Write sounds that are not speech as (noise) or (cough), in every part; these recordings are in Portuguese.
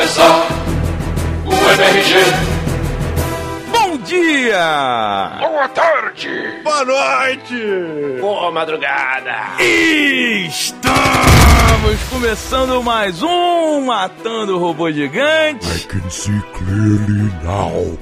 começar o MRG. Bom dia! Boa tarde! Boa noite! Boa madrugada! Estamos começando mais um Matando Robô Gigante. I can see clearly now.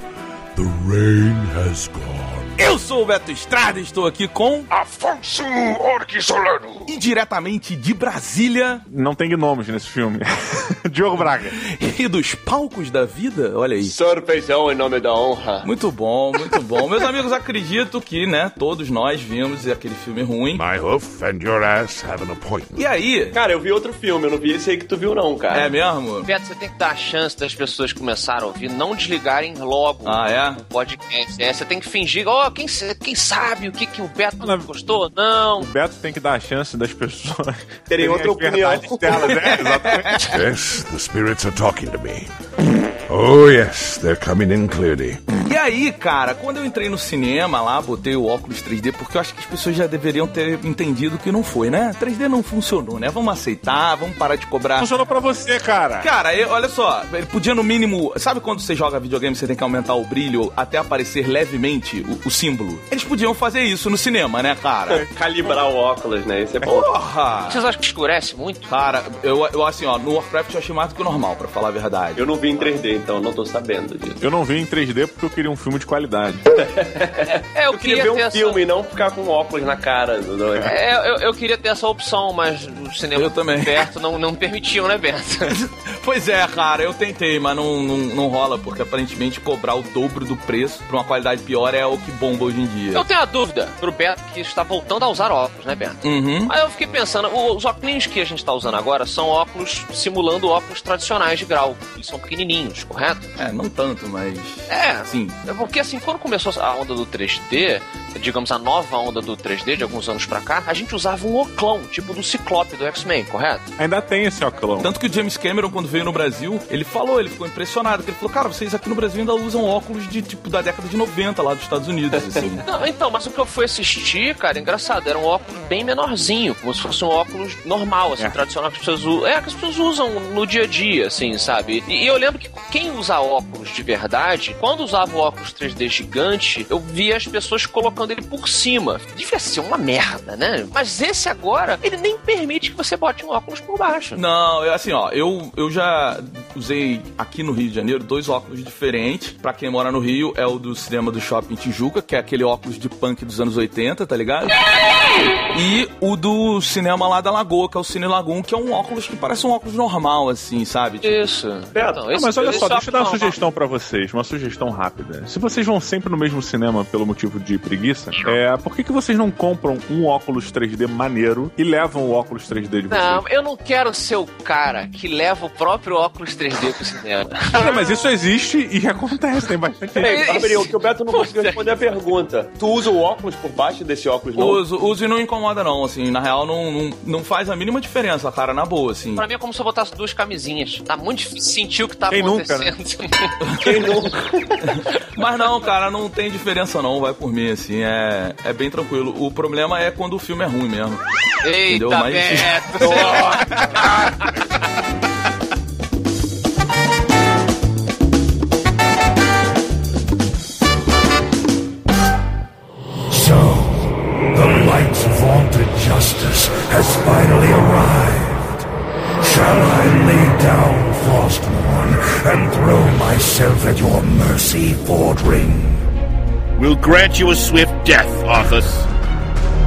The rain has gone. Eu sou o Beto Estrada e estou aqui com. Afonso Orque Solano. E diretamente de Brasília Não tem gnomos nesse filme. (laughs) Diogo Braga. e dos palcos da vida, olha aí. Sorfeizão em nome da honra. Muito bom, muito bom. Meus amigos, acredito que, né, todos nós vimos aquele filme ruim. My hoof and your ass have an appointment. E aí? Cara, eu vi outro filme, eu não vi esse aí que tu viu não, cara. É mesmo? Beto, você tem que dar a chance das pessoas que começaram a ouvir não desligarem logo Ah, é? o podcast. É, você tem que fingir, ó, quem, sa- quem sabe o que, que o Beto Não, gostou? Não. O Beto tem que dar a chance das pessoas (laughs) Terem outra opinião. delas, né? Exatamente. Yes, the spirits are talking to me. Oh, yes, they're coming in clearly. E aí, cara, quando eu entrei no cinema lá, botei o óculos 3D, porque eu acho que as pessoas já deveriam ter entendido que não foi, né? 3D não funcionou, né? Vamos aceitar, vamos parar de cobrar. Funcionou pra você, cara. Cara, eu- olha só, ele podia no mínimo. Sabe quando você joga videogame você tem que aumentar o brilho até aparecer levemente o, o símbolo? Eles podiam fazer isso no cinema, né, cara? (laughs) Calibrar o óculos, né? Esse é bom. Porra! Vocês acham que escurece muito? Cara, eu, eu assim, ó, no Warcraft eu achei mais do que normal, pra falar a verdade. Eu não vi em 3D, então não tô sabendo disso. Eu não vi em 3D porque eu queria um filme de qualidade. É, eu, Eu queria ver ter um essa... filme e não ficar com óculos na cara. Não é? É, eu, eu queria ter essa opção, mas o cinema Eu também. perto não, não permitiam, né, Beto? (laughs) Pois é, cara, eu tentei, mas não, não, não rola, porque aparentemente cobrar o dobro do preço pra uma qualidade pior é o que bomba hoje em dia. Eu tenho a dúvida pro Beto que está voltando a usar óculos, né, Beto? Uhum. Aí eu fiquei pensando, os óculos que a gente tá usando agora são óculos simulando óculos tradicionais de grau. Eles são pequenininhos, correto? É, não tanto, mas. É, Sim. É porque assim, quando começou a onda do 3D, digamos a nova onda do 3D de alguns anos pra cá, a gente usava um oclão, tipo do Ciclope do X-Men, correto? Ainda tem esse óculos. Tanto que o James Cameron, quando veio no Brasil, ele falou, ele ficou impressionado, que ele falou, cara, vocês aqui no Brasil ainda usam óculos de tipo da década de 90 lá dos Estados Unidos, (laughs) assim. Não, então, mas o que eu fui assistir, cara, engraçado, era um óculos bem menorzinho, como se fosse um óculos normal, assim, É. tradicional que as pessoas usam. É, que as pessoas usam no dia a dia, assim, sabe? E, e eu lembro que quem usa óculos de verdade, quando usava o óculos 3D gigante, eu via as pessoas colocando ele por cima. Devia ser uma merda, né? Mas esse agora, ele nem permite que você bote um óculos por baixo. Não, eu, assim, ó, eu, eu já usei aqui no Rio de Janeiro dois óculos diferentes. Pra quem mora no Rio, é o do cinema do Shopping Tijuca, que é aquele óculos de punk dos anos 80, tá ligado? E o do cinema lá da Lagoa, que é o Cine Lagoon, que é um óculos que parece um óculos normal, assim, sabe? Tipo, Isso. Beto, Ah, mas olha esse só, deixa eu dar uma sugestão pra vocês, uma sugestão rápida. Se vocês vão sempre no mesmo cinema pelo motivo de preguiça, é, por que, que vocês não compram um óculos 3D maneiro e levam o óculos 3D de vocês? Não, eu não quero ser o cara que leva o próprio óculos 3D pro cinema. Não, mas isso existe e (laughs) acontece, tem bastante gente. Peraí, Gabriel, que o Beto não conseguiu responder a pergunta. Tu usa o óculos por baixo desse óculos, não? Uso, uso e não incomoda, não, assim, na real não, não, não faz a mínima diferença, cara, na boa, assim. Pra mim é como se eu botasse duas camisinhas. Tá muito difícil sentir o que tá Quem nunca, acontecendo. Quem nunca? (laughs) Mas não, cara, não tem diferença não, vai por mim, assim, é, é bem tranquilo. O problema é quando o filme é ruim mesmo. Eita, Entendeu? Mas- Beto! (laughs) So, the light's vaunted justice has finally arrived. Shall I lay down Frostmourne and throw myself at your mercy, Fordring? We'll grant you a swift death, Arthas.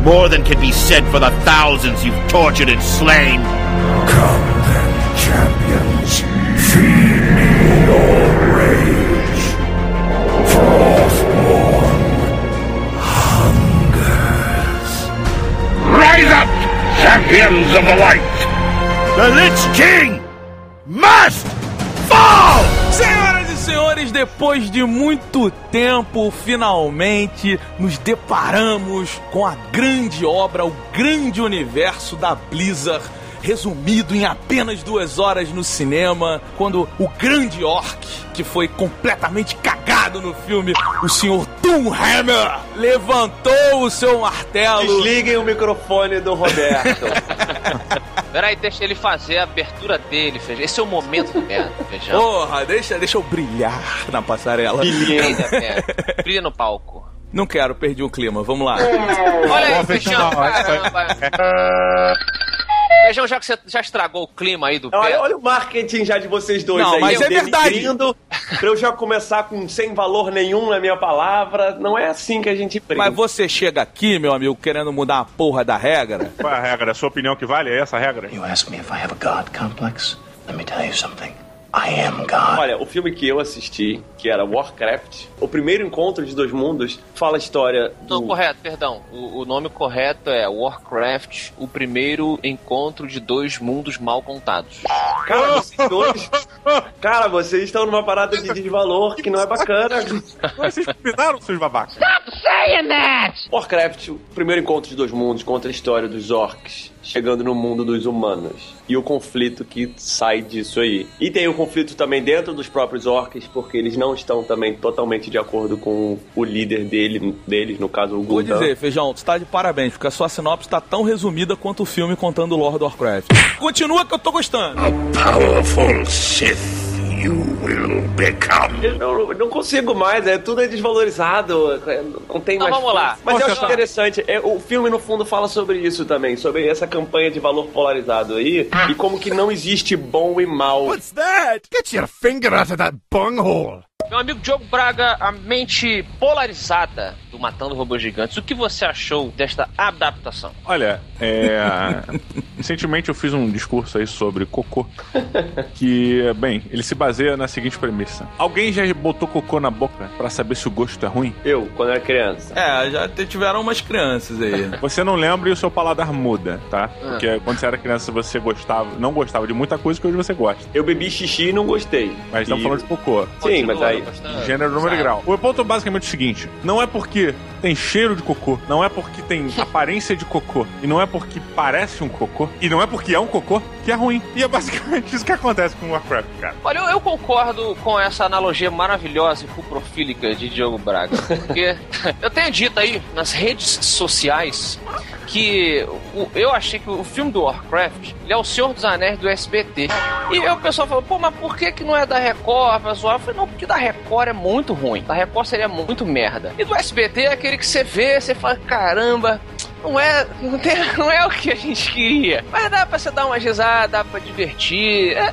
More than can be said for the thousands you've tortured and slain. Come then, champions, feed me your rage. Frostmourne hungers. Rise up, champions of the light! The Lich King must senhores, depois de muito tempo, finalmente nos deparamos com a grande obra, o grande universo da Blizzard. Resumido em apenas duas horas no cinema, quando o grande orc, que foi completamente cagado no filme, o senhor Doomhammer, levantou o seu martelo Desliguem o microfone do Roberto. (laughs) Peraí, deixa ele fazer a abertura dele, Feijão. Esse é o momento do merda, Feijão. Porra, deixa, deixa eu brilhar na passarela. Brilha, (laughs) merda. Brilha no palco. Não quero, perdi o clima. Vamos lá. Olha aí, Feijão. Caramba. (laughs) Feijão, já que você já estragou o clima aí do Olha, pé. olha o marketing já de vocês dois Não, aí. mas é verdade. Pra eu já começar com sem valor nenhum na minha palavra. Não é assim que a gente brinca. Mas você chega aqui, meu amigo, querendo mudar a porra da regra. Qual é a regra? É a sua opinião que vale? É essa a regra? You ask me if I have a God complex? Let me tell you something. I am God. Olha, o filme que eu assisti, que era Warcraft, o primeiro encontro de dois mundos, fala a história do. Não, correto, perdão. O, o nome correto é Warcraft, o primeiro encontro de dois mundos mal contados. Cara, vocês dois. Cara, vocês estão numa parada de desvalor que não é bacana. Vocês combinaram, seus babacas? Warcraft, o primeiro encontro de dois mundos, conta a história dos orcs chegando no mundo dos humanos e o conflito que sai disso aí. E tem o conflito também dentro dos próprios orcs, porque eles não estão também totalmente de acordo com o líder dele, deles, no caso o Vou Gul'dan. dizer, Feijão, tu tá de parabéns, porque a sua sinopse tá tão resumida quanto o filme contando o Lord of Warcraft. Continua que eu tô gostando. Powerful Sith you will become. Eu não, eu não consigo mais, é tudo é desvalorizado, não tem Então mais. vamos lá. Mas eu Posso acho tentar? interessante, é, o filme no fundo fala sobre isso também, sobre essa campanha de valor polarizado aí e como que não existe bom e mal. that? Get your finger out of that bunghole. Meu amigo Diogo Braga, a mente polarizada do Matando Robôs Gigantes, o que você achou desta adaptação? Olha, é. (laughs) Recentemente eu fiz um discurso aí sobre cocô. (laughs) Que, bem, ele se baseia na seguinte premissa: Alguém já botou cocô na boca pra saber se o gosto é ruim? Eu, quando era criança. É, já tiveram umas crianças aí. (laughs) Você não lembra e o seu paladar muda, tá? Porque quando você era criança você gostava, não gostava de muita coisa que hoje você gosta. Eu bebi xixi e não gostei. Mas estamos E- falando de cocô. Sim, mas aí. Gênero, número e grau. O ponto é basicamente o seguinte: não é porque tem cheiro de cocô, não é porque tem (laughs) aparência de cocô, e não é porque parece um cocô, e não é porque é um cocô que é ruim. E é basicamente isso que acontece com o Warcraft, cara. Olha, eu, eu concordo com essa analogia maravilhosa e cuprofílica de Diogo Braga. Porque (laughs) eu tenho dito aí nas redes sociais que o- eu achei que o filme do Warcraft ele é o Senhor dos Anéis do SBT. E aí o pessoal falou, pô, mas por que, que não é da Record? Eu falei, não, porque da Record é muito ruim. Da Record seria muito merda. E do SBT é aquele que você vê, você fala, caramba. Não é, não, tem, (laughs) não é o que a gente queria. Mas dá pra você dar uma risada, dá pra divertir. É,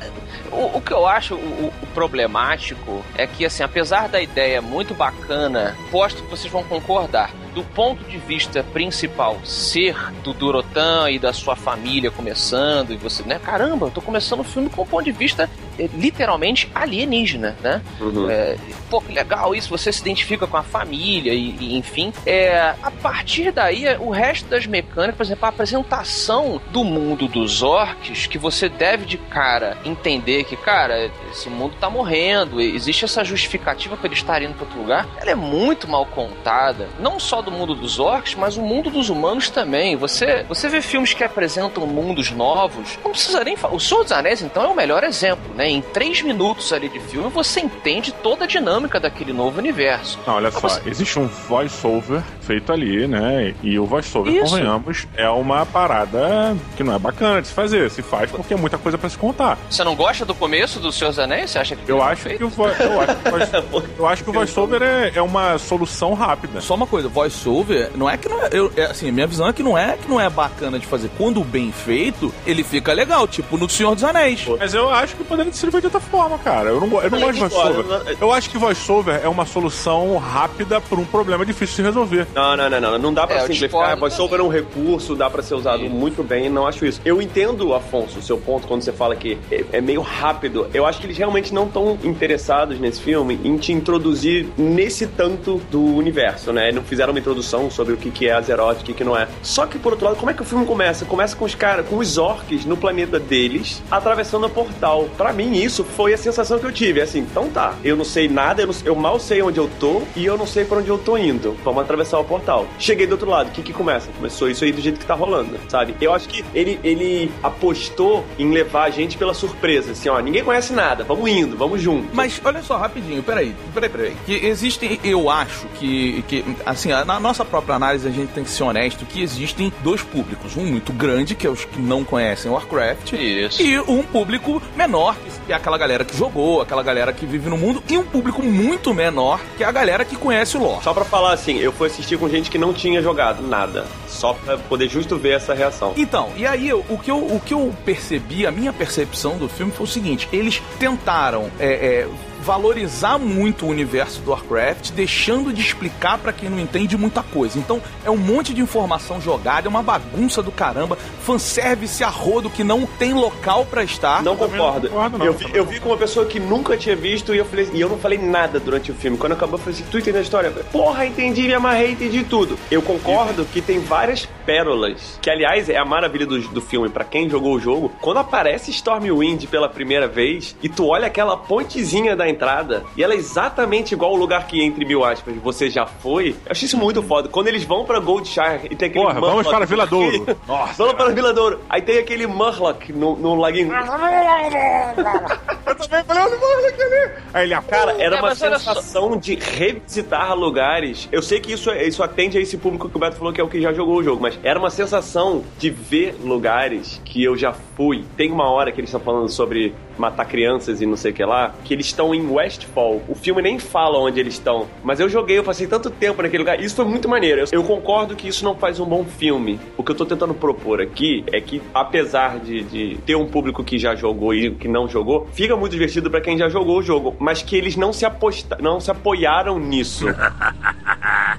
o, o que eu acho o- o problemático é que, assim, apesar da ideia muito bacana, posto que vocês vão concordar, do ponto de vista principal ser do Durotan e da sua família começando, e você, né, caramba, eu tô começando o filme com um ponto de vista eh, literalmente alienígena, né? Uhum. É, pô, que legal isso, você se identifica com a família e, e, enfim. É, a partir daí, o resto das mecânicas, por exemplo, a apresentação do mundo dos orcs, que você deve de cara entender que, cara, esse mundo tá morrendo, existe essa justificativa para ele estar indo para outro lugar, ela é muito mal contada. Não só do mundo dos orcs, mas o mundo dos humanos também. Você, você vê filmes que apresentam mundos novos, não precisa nem falar. O Senhor dos Anéis, então, é o melhor exemplo, né? Em três minutos ali de filme, você entende toda a dinâmica daquele novo universo. Não, olha só, você- existe um voice-over feito ali, né? E o voice-over, Isso. convenhamos, é uma parada que não é bacana de se fazer. Se faz porque é muita coisa pra se contar. Você não gosta do começo do Senhor dos Anéis? Você acha que Eu foi acho que o, vo- eu acho que o voice- (laughs) eu acho que o voice-over é, é uma solução rápida. Só uma coisa, voice-over, não é que não é, eu, é, assim, minha visão é que não é que não é bacana de fazer. Quando bem feito, ele fica legal, tipo no Senhor dos Anéis. Mas eu acho que poderia ser feito de outra forma, cara. Eu não, eu não gosto de voice-over. eu- Eu acho que voice-over é uma solução rápida para um problema difícil de resolver. Não, não, não, não. Não dá pra É, simplificar. VoiceOver é um recurso, dá pra ser usado muito bem, não acho isso. Eu entendo, Afonso, o seu ponto quando você fala que é, é meio rápido. Eu acho que eles realmente não estão interessados nesse filme em te introduzir nesse tanto do universo, né? Não fizeram uma introdução sobre o que, que é Azeroth, o que, que não é. Só que, por outro lado, como é que o filme começa? Começa com os caras, com os orcs no planeta deles, atravessando a portal. Pra mim, isso foi a sensação que eu tive. É assim, então tá, eu não sei nada, eu, não- eu mal sei onde eu tô e eu não sei pra onde eu tô indo. Vamos atravessar o portal. Cheguei do outro lado, o que que começa? Começou isso aí do jeito que tá rolando, sabe? Eu acho que ele, ele apostou em levar a gente pela surpresa. Assim, ó, ninguém conhece nada, vamos indo, vamos junto. Mas olha só, rapidinho, peraí, peraí, peraí. Que existem, eu acho que, que, assim, na nossa própria análise a gente tem que ser honesto que existem dois públicos. Um muito grande, que é os que não conhecem Warcraft. Isso. E um público menor, que é aquela galera que jogou, aquela galera que vive no mundo. E um público muito menor, que é a galera que conhece o lore. Só pra falar assim, eu fui assistir com gente que não tinha jogado nada. Só pra poder justo ver essa reação. Então, e aí o, que eu, o que eu percebi, a minha percepção do filme foi o seguinte: eles tentaram é, é, valorizar muito o universo do Warcraft, deixando de explicar pra quem não entende muita coisa. Então, é um monte de informação jogada, é uma bagunça do caramba, fanservice a rodo que não tem local pra estar. Não também não concordo. concordo, não. eu, vi, eu vi com uma pessoa que nunca tinha visto e eu falei e eu não falei nada durante o filme. Quando acabou, eu falei assim: tu entendeu a história? Eu Porra, entendi, me amarrei, entendi tudo. Eu concordo que tem várias pérolas. Que, aliás, é a maravilha do, do filme, pra quem jogou o jogo. Quando aparece Stormwind pela primeira vez e tu olha aquela pontezinha da entrada e ela é exatamente igual ao lugar que, entre mil aspas, você já foi. Eu achei isso muito foda. Quando eles vão pra Goldshire e tem aquele Porra, vamos Murloc- para Vila Douro. (laughs) Nossa. Vamos para Vila Douro. Aí tem aquele Murloc no, no laguinho. (laughs) Eu também falei, olha o Murloc ali. Aí ele, Cara, era É, uma só. sensação de revisitar lugares. Eu sei que isso, é- isso atende a esse público que o Beto falou que é o que já jogou o jogo, mas era uma sensação de ver lugares que eu já fui. Tem uma hora que eles estão falando sobre matar crianças e não sei o que lá, que eles estão em Westfall. O filme nem fala onde eles estão, mas eu joguei, eu passei tanto tempo naquele lugar. Isso foi muito maneiro. Eu, concordo que isso não faz um bom filme. O que eu tô tentando propor aqui é que, apesar de, de ter um público que já jogou e que não jogou, fica muito divertido pra quem já jogou o jogo, mas que eles não se, aposta não se apoiaram nisso. (laughs)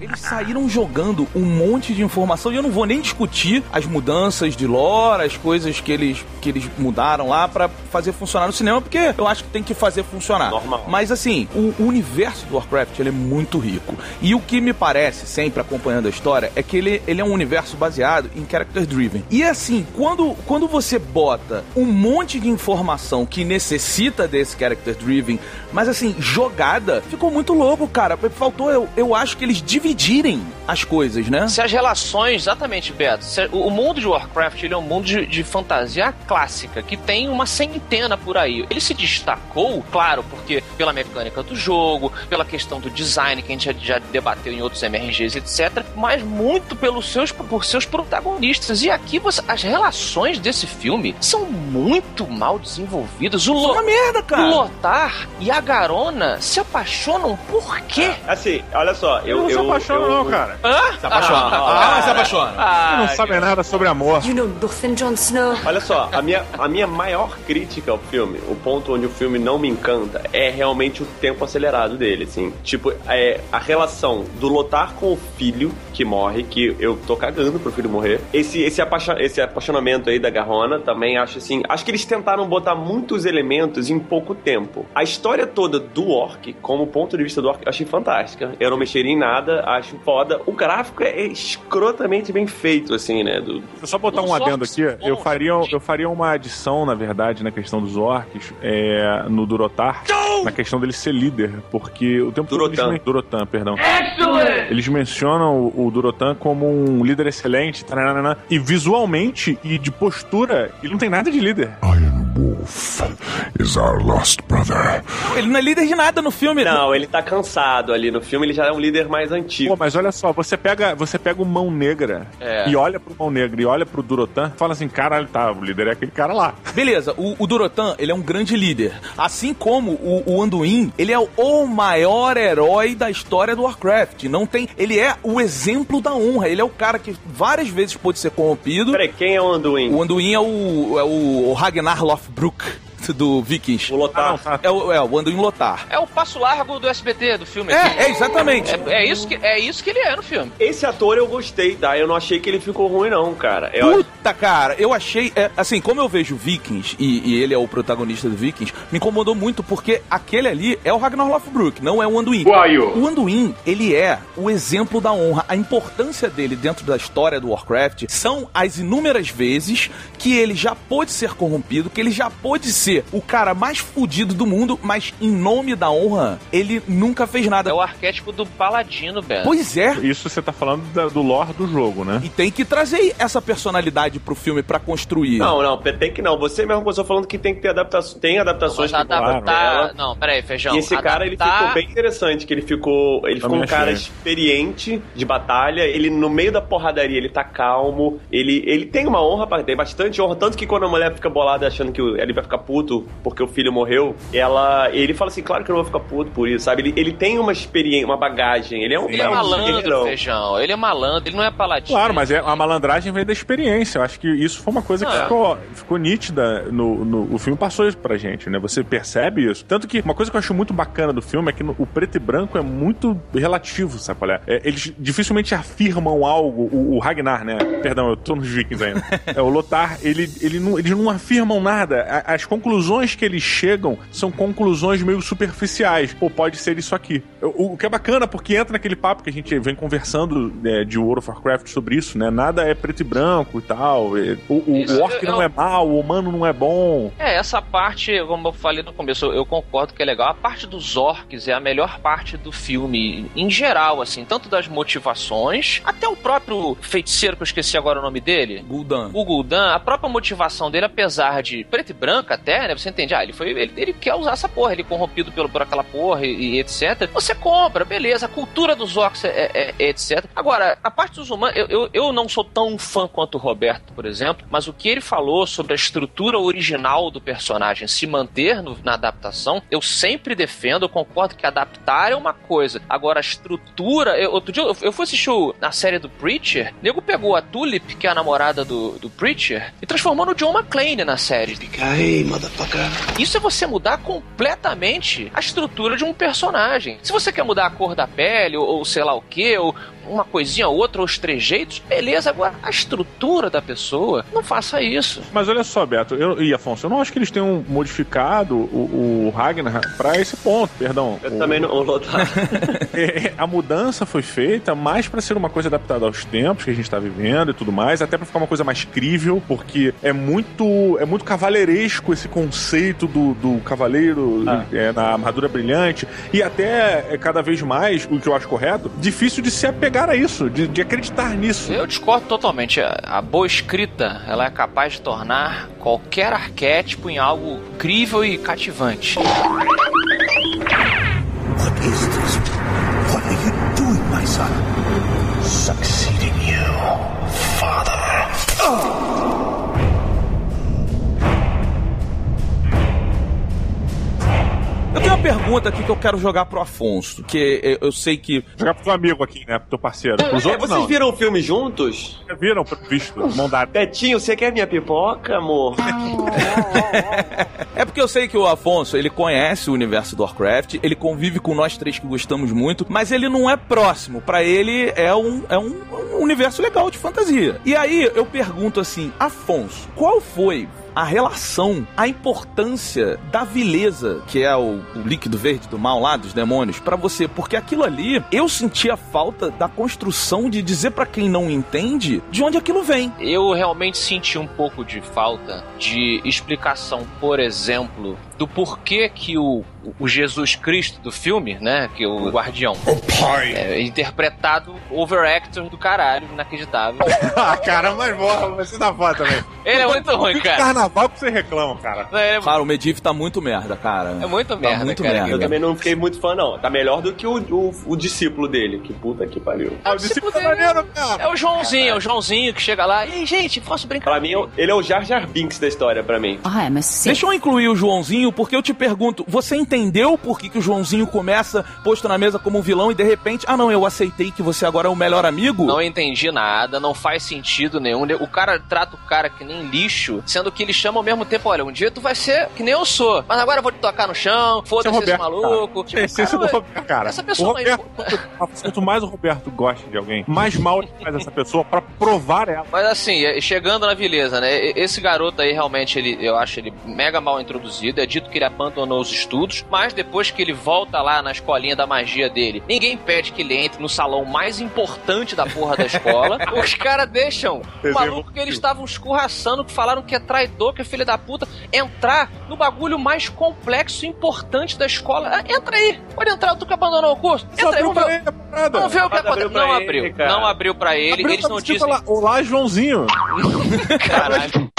Eles saíram jogando um monte de informação e eu não vou nem discutir as mudanças de lore, as coisas que eles, que eles mudaram lá pra fazer funcionar no cinema, porque eu acho que tem que fazer funcionar. Normal. Mas assim, o, o universo do Warcraft ele é muito rico. E o que me parece, sempre acompanhando a história, é que ele, ele é um universo baseado em character driven. E assim, quando, quando você bota um monte de informação que necessita desse character driven, mas assim, jogada, ficou muito louco, cara. Faltou, eu, eu acho que eles dividirem as coisas, né? Se as relações, exatamente, Beto. se- o, o mundo de Warcraft ele é um mundo de, de fantasia clássica, que tem uma centena por aí. Ele se destacou, claro, porque pela mecânica do jogo, pela questão do design que a gente já, já debateu em outros MRGs, etc. Mas muito pelos seus, por seus protagonistas. E aqui você, as relações desse filme são muito mal desenvolvidas. O, Isso é Lo, uma merda, o cara. Lotar e a Garona se apaixonam por quê? Assim, olha só, eu. não se eu, apaixona, eu- não, cara. Hã? Se apaixona. Ah, Ah, se apaixona. Ah, não sabe nada sobre amor. You know nothing, Jon Snow. Olha só, a minha, a minha maior crítica ao filme, o ponto onde o filme não me encanta, é realmente o tempo acelerado dele, assim. Tipo, é a relação do Lotar com o filho que morre, que eu tô cagando pro filho morrer. Esse, esse, apaixo- esse apaixonamento aí da Garrona também acho assim. Acho que eles tentaram botar muitos elementos em pouco tempo. A história toda do Orc, como ponto de vista do Orc, eu achei fantástica. Eu não mexeria em nada, acho foda. O gráfico é escrotamente bem feito, assim, né? Do, Deixa eu só botar um adendo orcs aqui. são Eu faria, eu faria uma adição, na verdade, na questão dos orcs, é, no Durotar, na questão dele ser líder, porque o tempo todo Durotan. eles men- Durotan, perdão. Eles mencionam o, o Durotan como um líder excelente, taranana, e visualmente e de postura, ele não tem nada de líder. Wolf is our lost brother. Ele não é líder de nada no filme. Não, ele tá cansado ali. No filme ele já é um líder mais antigo. Pô, mas olha só, você pega, você pega o Mão Negra É. e olha pro Mão Negra e olha pro Durotan, fala assim, caralho, tá, o líder é aquele cara lá. Beleza, o, o Durotan, ele é um grande líder. Assim como o, o Anduin, ele é o maior herói da história do Warcraft. Não tem... Ele é o exemplo da honra. Ele é o cara que várias vezes pôde ser corrompido. Peraí, quem é o Anduin? O Anduin é o, é o Ragnar Lothbrok Luke. (laughs) do Vikings. O Lotar. Ah, não, tá. É o, é o Anduin Lotar. É o passo largo do SBT do filme. É, é exatamente. É, é isso que, é isso que ele é no filme. Esse ator eu gostei, tá? Eu não achei que ele ficou ruim, não, cara. Eu, Puta, cara, eu achei. é, assim, como eu vejo Vikings e, e ele é o protagonista do Vikings, me incomodou muito porque aquele ali é o Ragnar Lothbrok, não é o Anduin. You? O Anduin, ele é o exemplo da honra. A importância dele dentro da história do Warcraft são as inúmeras vezes que ele já pôde ser corrompido, que ele já pôde ser o cara mais fudido do mundo, mas em nome da honra, ele nunca fez nada. É o arquétipo do paladino, Beto. Pois é. Isso você tá falando da- do lore do jogo, né? E tem que trazer essa personalidade pro filme pra construir. Não, não, tem que não. Você mesmo começou falando que tem que ter adaptações. Tem adaptações Mas que adaptar. Não, peraí, feijão. E esse cara, ele Adaptar- ficou bem interessante, que ele ficou. Ele ficou Também um cara achei. experiente de batalha. Ele, no meio da porradaria, ele tá calmo. Ele, ele tem uma honra, tem bastante honra. Tanto que quando a mulher fica bolada achando que ele vai ficar puto porque o filho morreu, ela. Ele fala assim, claro que eu não vou ficar puto por isso, sabe? Ele, ele tem uma experiência, uma bagagem. Ele é um, Ele é malandro, feijão. Ele é malandro, ele não é paladino. Claro, mas é, a malandragem vem da experiência. Eu acho que isso foi uma coisa que Ah. ficou, ficou nítida no, no- O filme passou isso pra gente, né? Você percebe isso. Tanto que uma coisa que eu acho muito bacana do filme é que no- o preto e branco é muito relativo, sabe qual é? É, Eles dificilmente afirmam algo. O, o Ragnar, né? Perdão, eu tô nos Vikings ainda. (laughs) é, o Lothar, ele, ele não, eles não afirmam nada. As conclusões que eles chegam são conclusões meio superficiais. Pô, pode ser isso aqui. O, o que é bacana, porque entra naquele papo que a gente vem conversando né, de World of Warcraft sobre isso, né? Nada é preto e branco e tal. É, O, o, Isso, o orc eu- não é mal, o humano não é bom. É, essa parte, como eu falei no começo, eu, eu concordo que é legal. A parte dos orcs é a melhor parte do filme, em geral, assim, tanto das motivações, até o próprio feiticeiro, que eu esqueci agora o nome dele. Gul'dan. O Gul'dan, a própria motivação dele, apesar de preto e branco até, né? Você entende? Ah, ele foi. Ele, ele quer usar essa porra, ele é corrompido pelo, por aquela porra e, e etc. Você compra, beleza. A cultura dos orcs é, é- é etc. Agora, a parte dos humanos, eu, eu, eu não sou tão fã quanto o Roberto, por exemplo, mas o que ele falou sobre a estrutura original do personagem se manter no- na adaptação, eu sempre defendo, eu concordo que adaptar é uma coisa. Agora, a estrutura. Eu, outro dia eu, eu fui assistir o- a série do Preacher, o nego pegou a Tulip, que é a namorada do, do Preacher, e transformou no John McClane na série. Motherfucker. Isso é você mudar completamente a estrutura de um personagem. Se você quer mudar a cor da pele, ou, ou sei lá o que, ou uma coisinha ou outra, ou os trejeitos, beleza. Agora, a estrutura da pessoa, não faça isso. Mas olha só, Beto eu, e Afonso, eu não acho que eles tenham modificado o, o Ragnar pra esse ponto, perdão. Eu O- também não. O Lothar. (laughs) É, a mudança foi feita mais pra ser uma coisa adaptada aos tempos que a gente tá vivendo e tudo mais, até pra ficar uma coisa mais crível, porque é muito é muito cavaleiresco esse conceito do, do cavaleiro Ah. é, na armadura brilhante e até é, cada vez mais, o que eu acho correto, difícil de se apegar a isso, de, de acreditar nisso. Eu discordo totalmente. A, a boa escrita, ela é capaz de tornar qualquer arquétipo em algo crível e cativante. What is this? What are you doing, my son? Succeeding you, father. Eu tenho uma pergunta aqui que eu quero jogar pro Afonso, que eu- sei que Jogar pro teu amigo aqui, né? Pro teu parceiro. Os É, outros vocês não. viram o filme juntos? Viram, visto, mão dada. Betinho, você quer minha pipoca, amor? (laughs) É porque eu sei que o Afonso, ele conhece o universo do Warcraft, ele convive com nós três que gostamos muito, mas ele não é próximo. Pra ele é um, é um, um universo legal de fantasia. E aí eu pergunto assim, Afonso, qual foi a relação, a importância da vileza, que é o, o líquido verde do mal lá, dos demônios, pra você? Porque aquilo ali, eu senti a falta da construção de dizer pra quem não entende de onde aquilo vem. Eu realmente senti um pouco de falta de explicação, por exemplo, do porquê que o, o Jesus Cristo do filme, né, que é o guardião, é interpretado overactor do caralho, inacreditável. (laughs) ah, cara, mas porra, você dá foto também. Ele é muito ruim, cara. carnaval que você reclama, cara. É, Cara, o Medivh tá muito merda, cara. é muito Tá merda, muito cara. merda. Eu também não fiquei muito fã, não. Tá melhor do que o, o, o discípulo dele. Que puta que pariu. Ah, o discípulo tá maneiro, cara. É o Joãozinho, é o Joãozinho que chega lá. Ei, gente, posso brincar? Pra mim, ele é o Jar Jar Binks da história, pra mim. I am a Sith. Deixa eu incluir o Joãozinho, porque eu te pergunto, você entendeu por que, que o Joãozinho começa posto na mesa como um vilão e de repente, ah não, eu aceitei que você agora é o melhor amigo? Não entendi nada, não faz sentido nenhum. O cara trata o cara que nem lixo, sendo que ele chama ao mesmo tempo, olha, um dia tu vai ser que nem eu sou, mas agora eu vou te tocar no chão, foda-se esse maluco. Tipo, Esse é o Roberto, cara. Essa pessoa o Roberto, quanto mais o Roberto gosta de alguém, mais mal ele faz essa pessoa pra provar ela. Mas assim, chegando na beleza, né? Esse garoto aí realmente, ele, eu acho ele mega mal introduzido. É dito que ele abandonou os estudos, mas depois que ele volta lá na escolinha da magia dele, ninguém pede que ele entre no salão mais importante da porra da escola. (laughs) Os caras deixam o maluco que eles estavam escorraçando, que falaram que é traidor, que é filho da puta, entrar no bagulho mais complexo e importante da escola. Ah, entra aí, pode entrar, tu que abandonou o curso. Entra aí, vamos ver, vamos ver o que acontece. Não abriu, não abriu pra ele, Abriu eles não dizem. Olá, olá, Joãozinho. (laughs) (laughs) Caralho.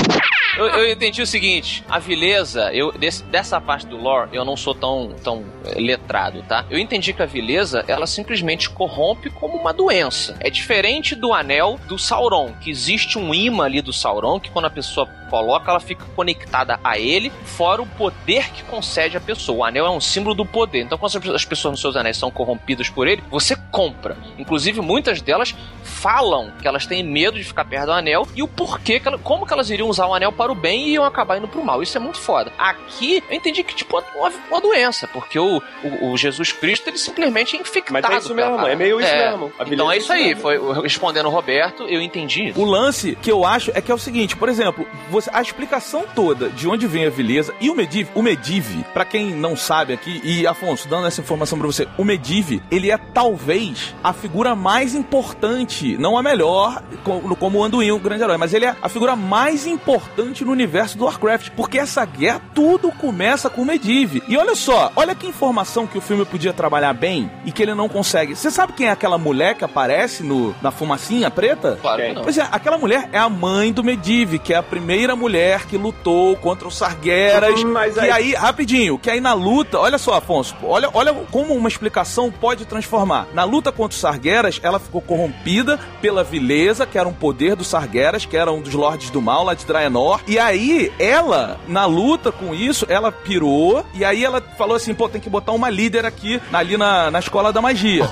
Eu, eu, entendi o seguinte, a vileza, eu, desse, dessa parte do lore, eu não sou tão, tão eh, letrado, tá? Eu entendi que a vileza, ela simplesmente corrompe como uma doença. É diferente do anel do Sauron, que existe um imã ali do Sauron, que quando a pessoa coloca, ela fica conectada a ele, fora o poder que concede a pessoa. O anel é um símbolo do poder. Então, quando as pessoas nos seus anéis são corrompidas por ele, você compra. Inclusive, muitas delas falam que elas têm medo de ficar perto do anel e o porquê, que ela, como que elas iriam usar o anel para o bem e iam acabar indo pro mal. Isso é muito foda. Aqui, eu entendi que, tipo, uma, uma doença, porque o, o, o, Jesus Cristo, ele simplesmente é infectado. Mas é isso mesmo, é meio isso é, mesmo. Então é isso aí, foi respondendo o Roberto, eu entendi isso. O lance que eu acho é que é o seguinte, por exemplo, você, a explicação toda de onde vem a vileza e o Mediv, o Mediv, para quem não sabe aqui, e Afonso, dando essa informação para você, o Mediv, ele é talvez a figura mais importante, não a melhor, como, como o Anduin, o grande herói, mas ele é a figura mais importante no universo do Warcraft, porque essa guerra tudo começa com o Medivh. E olha só, olha que informação que o filme podia trabalhar bem e que ele não consegue. Você sabe quem é aquela mulher que aparece no, na fumacinha preta? Claro que não. Pois é, aquela mulher é a mãe do Medivh, que é a primeira mulher que lutou contra os Sargueras. Mas que aí- aí, rapidinho, que aí na luta, olha só, Afonso, olha, olha como uma explicação pode transformar. Na luta contra os Sargueras, ela ficou corrompida pela vileza, que era um poder dos Sargueras, que era um dos lordes do mal lá de Draenor. E aí, ela, na luta com isso, ela pirou, e aí ela falou assim, pô, tem que botar uma líder aqui, ali na, na escola da magia. (laughs)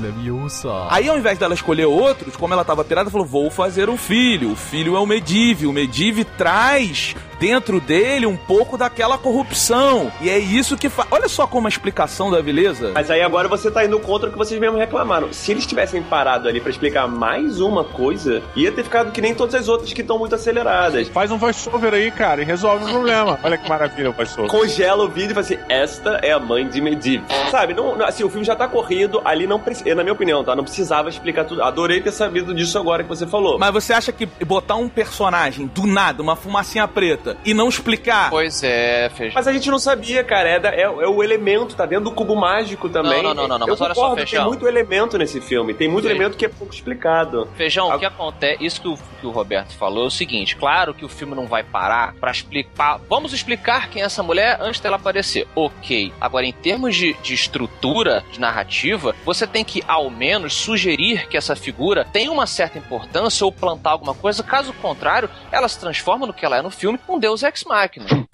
Leviosa. Aí, ao invés dela escolher outros, como ela tava pirada, falou: vou fazer um filho. O filho é o Medivh. O Medivh traz dentro dele um pouco daquela corrupção. E é isso que faz. Olha só como a explicação da beleza. Mas aí agora você tá indo contra o que vocês mesmos reclamaram. Se eles tivessem parado ali pra explicar mais uma coisa, ia ter ficado que nem todas as outras que estão muito aceleradas. Faz um voiceover aí, cara, e resolve o problema. Olha que maravilha o voiceover. Congela o vídeo e fala assim: esta é a mãe de Medivh. Sabe, não, não- assim, o filme já tá corrido, ali não precisa, na minha opinião, tá? Não precisava explicar tudo. Adorei ter sabido disso agora que você falou. Mas você acha que botar um personagem do nada, uma fumacinha preta, e não explicar. Pois é, feijão. Mas a gente não sabia, cara. É, da- é- é o elemento, tá dentro do cubo mágico também. Não, não, não, não, Eu mas olha só, concordo, tem Feijão. muito elemento nesse filme. Tem muito Sim. elemento que é pouco explicado. Feijão, Ah. o que acontece, isso que o, que o Roberto falou é o seguinte: claro que o filme não vai parar pra explicar. Vamos explicar quem é essa mulher antes dela aparecer. Ok. Agora, em termos de, de estrutura, de narrativa, você tem que, ao menos, sugerir que essa figura tem uma certa importância ou plantar alguma coisa. Caso contrário, ela se transforma no que ela é no filme, um deus ex-máquina.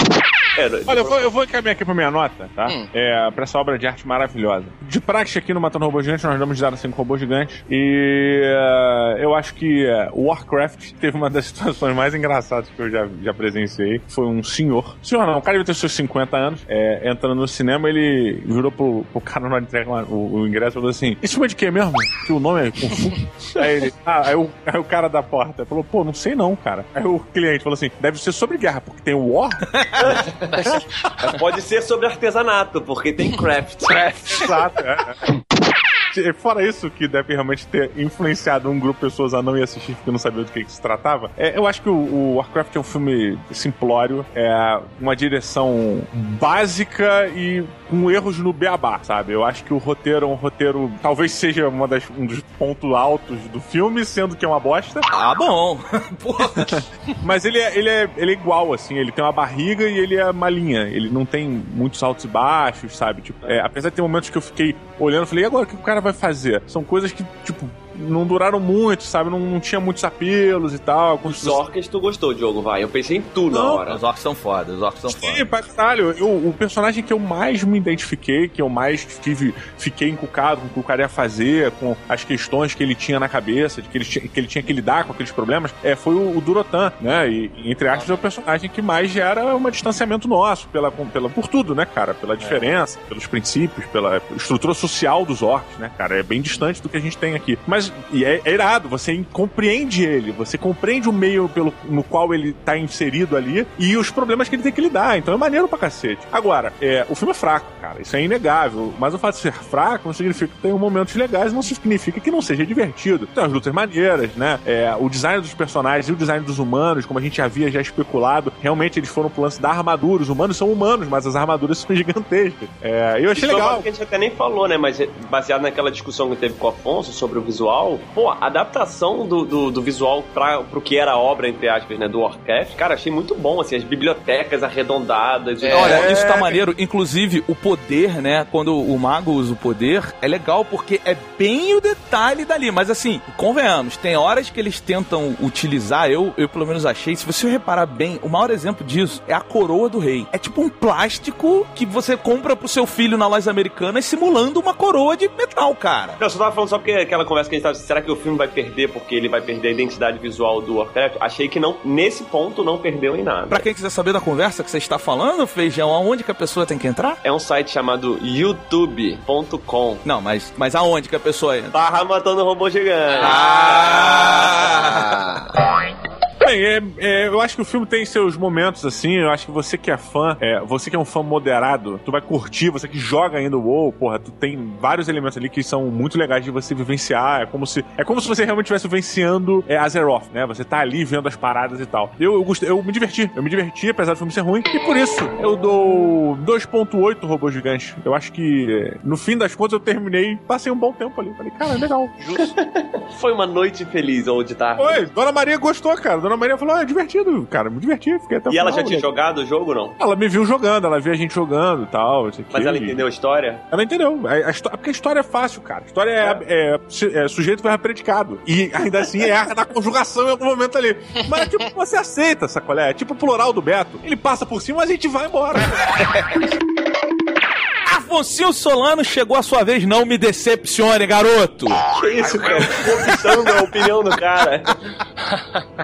Olha, eu vou, eu vou encaminhar aqui pra minha nota, tá? Hum. É, pra essa obra de arte maravilhosa. De praxe aqui no Matando Robô Gigante, nós damos de 0 a 5 robôs gigantes. E é, eu acho que o Warcraft (laughs) teve uma das situações mais engraçadas que eu já, já presenciei. Foi um senhor. Senhor não, o cara devia ter seus 50 anos. é, entrando no cinema, ele virou pro, pro cara na lá o, o ingresso e falou assim: Esse filme é de quê mesmo? Que o nome é confuso. (laughs) aí ele, ah, aí o, aí o cara da porta falou: Pô, não sei não, cara. Aí o cliente falou assim: Deve ser sobre guerra, porque tem o War. (laughs) Mas pode ser sobre artesanato, porque tem craft. Exato. Fora isso, que deve realmente ter influenciado um grupo de pessoas a não ir assistir porque não sabia do que, que se tratava. É, eu acho que o, o Warcraft é um filme simplório, é uma direção básica e com erros no beabá, sabe? Eu acho que o roteiro é um roteiro, talvez seja uma das, um dos pontos altos do filme, sendo que é uma bosta. Ah, bom. (laughs) (laughs) Mas ele é, ele, é, ele é igual, assim, ele tem uma barriga e ele é uma linha. Ele não tem muitos altos e baixos, sabe? Tipo, é, apesar de ter momentos que eu fiquei olhando, eu falei, e agora o que o cara vai fazer? São coisas que, tipo, não duraram muito, sabe? Não, não tinha muitos apelos e tal. Os orcs tu gostou, Diogo, vai. Eu pensei em tu na Não, hora. Os orcs são foda, os orcs são foda. Sim, pra caralho. Eu, o personagem que eu mais me identifiquei, que eu mais tive, fiquei encucado com o que o cara ia fazer, com as questões que ele tinha na cabeça, de que ele, tinha, que ele tinha que lidar com aqueles problemas, é, foi o, o Durotan, né? E, entre aspas, é o personagem que mais gera um distanciamento nosso, pela, pela, por tudo, né, cara? Pela diferença, pelos princípios, pela estrutura social dos orcs, né, cara? É bem distante do que a gente tem aqui. Mas e é, é irado, você compreende ele, você compreende o meio pelo, no qual ele tá inserido ali e os problemas que ele tem que lidar. Então é maneiro pra cacete. Agora, é, o filme é fraco, cara. Isso é inegável. Mas o fato de ser fraco não significa que tenha momentos legais, não significa que não seja divertido. Tem as lutas maneiras, né? É, o design dos personagens e o design dos humanos, como a gente havia já especulado, realmente eles foram pro lance da armadura. Os humanos são humanos, mas as armaduras (laughs) são gigantescas. É, eu achei Isso é uma legal. que a gente até nem falou, né? Mas é baseado naquela discussão que teve com o Afonso sobre o visual, pô, a adaptação do, do, do visual pra, pro que era a obra, entre aspas, né, do Warcraft, cara, achei muito bom, assim, as bibliotecas arredondadas. os- Olha, isso tá maneiro. Inclusive, o poder, né? Quando o mago usa o poder, é legal porque é bem o detalhe dali. Mas assim, convenhamos, tem horas que eles tentam utilizar, eu, eu pelo menos achei, se você reparar bem, o maior exemplo disso é a coroa do rei. É tipo um plástico que você compra pro seu filho na loja americana simulando uma coroa de metal, cara. Não, eu só tava falando só porque aquela conversa que a gente será que o filme vai perder porque ele vai perder a identidade visual do Warcraft? Achei que não, nesse ponto não perdeu em nada. Pra quem quiser saber da conversa que você está falando, Feijão, aonde que a pessoa tem que entrar? É um site chamado youtube.com. Não, mas, mas aonde que a pessoa entra? Barra matando robô gigante. (laughs) Bem, é, é, eu acho que o filme tem seus momentos assim. Eu acho que você que é fã, é, você que é um fã moderado, tu vai curtir, você que joga ainda o WoW, porra, tu tem vários elementos ali que são muito legais de você vivenciar. É como se, é como se você realmente estivesse vivenciando é, Azeroth, né? Você tá ali vendo as paradas e tal. Eu, eu, gostei, eu me diverti, eu me diverti, apesar do filme ser ruim, e por isso eu dou 2.8 robô gigante. Eu acho que no fim das contas eu terminei, passei um bom tempo ali. Falei, cara, é legal. (laughs) Foi uma noite feliz, ou de tarde. Oi, Dona Maria gostou, cara. Dona Maria falou: ah, é divertido, cara, me diverti. Fiquei até E ela final, já tinha né? jogado o jogo, não? Ela me viu jogando, ela viu a gente jogando e tal. aqui. Mas ela entendeu a história? Ela entendeu. A, a porque a história é fácil, cara. A história é, é, su- é sujeito verbo predicado. E ainda assim (laughs) erra na conjugação em algum momento ali. Mas tipo, você aceita, sacolé? É tipo o plural do Beto. Ele passa por cima, mas a gente vai embora. (laughs) Afonso Solano chegou a sua vez, não me decepcione, garoto. Que isso, cara? Corrupção da opinião do cara.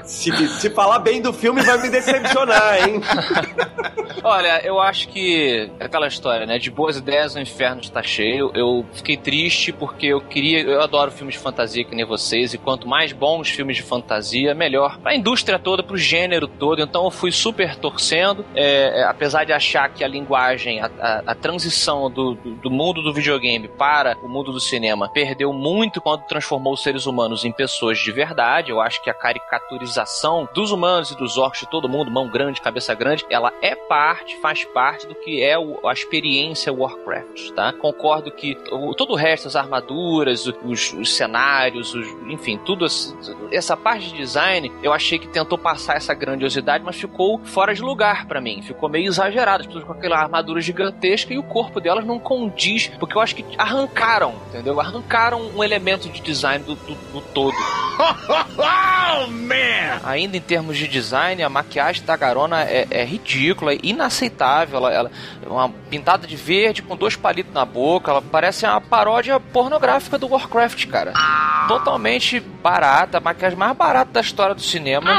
Se, se falar bem do filme, vai me decepcionar, hein? Olha, eu acho que é aquela história, né? De boas ideias o inferno está cheio. Eu fiquei triste porque eu queria. Eu adoro filmes de fantasia que nem vocês, e quanto mais bons filmes de fantasia, melhor. Pra indústria toda, pro gênero todo. Então eu fui super torcendo. É, é, apesar de achar que a linguagem, a, a- a transição do, do- do mundo do videogame para o mundo do cinema perdeu muito quando transformou os seres humanos em pessoas de verdade. Eu acho que a caricaturização dos humanos e dos orcs, de todo mundo, mão grande, cabeça grande, ela é parte, faz parte do que é o- a experiência Warcraft, tá? Concordo que o- todo o resto, as armaduras, os, os cenários, os- enfim, tudo essa parte de design, eu achei que tentou passar essa grandiosidade, mas ficou fora de lugar pra mim. Ficou meio exagerado, as pessoas com aquela armadura gigantesca e o corpo delas não condiz, porque eu acho que arrancaram, entendeu? Arrancaram um elemento de design do, do- do todo. (laughs) Oh, man! Ainda em termos de design, a maquiagem da Garona é, é ridícula, é inaceitável. Ela, ela é uma pintada de verde com dois palitos na boca. Ela parece uma paródia pornográfica do Warcraft, cara. Totalmente barata, a maquiagem mais barata da história do cinema.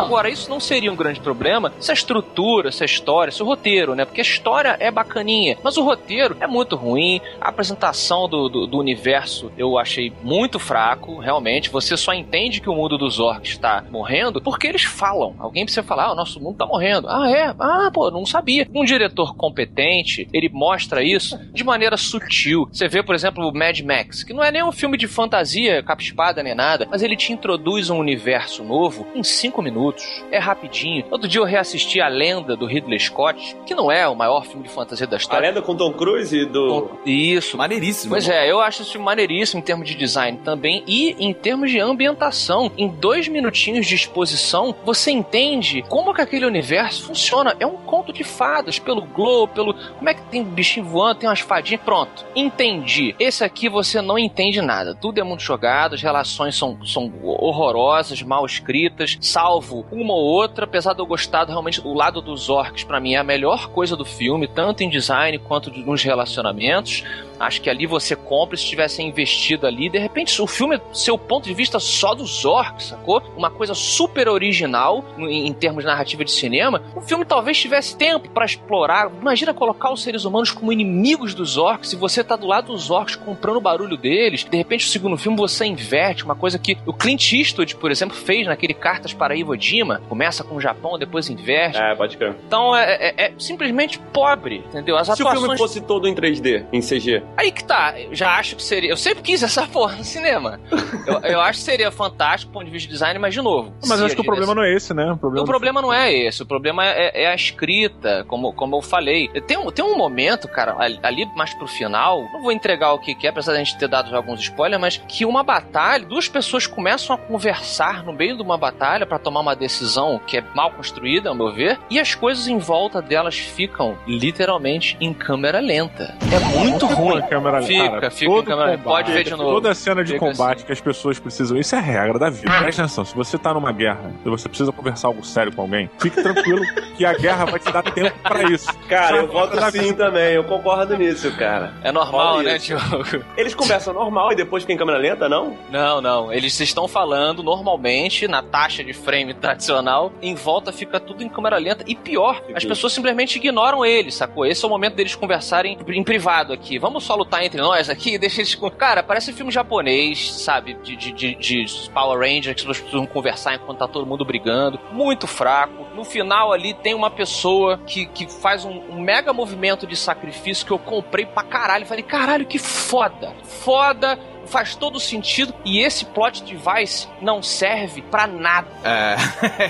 Agora, isso não seria um grande problema se a estrutura, se a história, se o roteiro, né? Porque a história é bacaninha, mas o roteiro é muito ruim. A apresentação do, do, do universo eu achei muito fraco, realmente. Você só entende que o mundo dos orcs está morrendo porque eles falam. Alguém precisa falar, ah, o nosso mundo tá morrendo. Ah, é? Ah, pô, não sabia. Um diretor competente, ele mostra isso de maneira sutil. Você vê, por exemplo, o Mad Max, que não é nem um filme de fantasia capispada nem nada, mas ele te introduz um universo novo em cinco minutos. É rapidinho. Outro dia eu reassisti A Lenda do Ridley Scott, que não é o maior filme de fantasia da A história. lenda com Tom Cruise e do. Isso. Maneiríssimo. Pois é, eu acho isso maneiríssimo em termos de design também e em termos de ambientação. Em dois minutinhos de exposição, você entende como que aquele universo funciona. É um conto de fadas, pelo globo, pelo. Como é que tem bichinho voando, tem umas fadinhas. Pronto. Entendi. Esse aqui você não entende nada. Tudo é muito jogado, as relações são, são horrorosas, mal escritas, salvo uma ou outra, apesar de eu gostar realmente o lado dos orcs, para mim é a melhor coisa do filme, tanto em design quanto nos relacionamentos. Acho que ali você compra se tivesse investido ali. De repente, o filme, seu ponto de vista só dos orcs, sacou? Uma coisa super original em, termos de narrativa de cinema. O filme talvez tivesse tempo para explorar. Imagina colocar os seres humanos como inimigos dos orcs. Se você tá do lado dos orcs comprando o barulho deles, de repente, o segundo filme você inverte. Uma coisa que o Clint Eastwood, por exemplo, fez naquele Cartas para Iwo Jima. Começa com o Japão, depois inverte. É, pode crer. Então é, é, é simplesmente pobre, entendeu? As Se atuações... o filme fosse todo em 3D, em CG. Aí que tá, eu já acho que seria. Eu sempre quis essa (laughs) porra no cinema. Eu, eu acho que seria fantástico do ponto de vista de design, mas de novo. Mas se acho que o problema não é esse, né? O problema, o problema não é esse, o problema é, é a escrita, como, como eu falei. Tem um, tem um momento, cara, ali mais pro final, não vou entregar o que, que é, apesar da gente ter dado alguns spoilers, mas que uma batalha, duas pessoas começam a conversar no meio de uma batalha para tomar uma decisão que é mal construída, ao meu ver, e as coisas em volta delas ficam literalmente em câmera lenta. É muito ruim. Em câmera- Fica, cara, fica em câmera lenta. combate, Pode ver de novo. Toda cena de Fica combate assim. que as pessoas precisam. Isso é a regra da vida. Presta atenção, se você tá numa guerra e você precisa conversar algo sério com alguém, fique tranquilo que a guerra vai te dar tempo pra isso. Cara, eu voto Da sim vida. também, eu concordo nisso, cara. É normal, né, isso. Diogo? Eles conversam normal e depois fica em câmera lenta, não? Não, não. Eles estão falando normalmente, na taxa de frame tradicional, em volta fica tudo em câmera lenta. E pior, as pessoas simplesmente ignoram eles, sacou? Esse é o momento deles conversarem em privado aqui. Vamos só lutar entre nós aqui? (laughs) Deixa eles. con- Cara, parece filme japonês, sabe? De, de, de, de Power Rangers, que pessoas precisam conversar enquanto tá todo mundo brigando. Muito fraco. No final ali tem uma pessoa que, que faz um, um mega movimento de sacrifício que eu comprei pra caralho. Falei, caralho, que foda! Foda! Faz todo sentido e esse plot device não serve pra nada. É,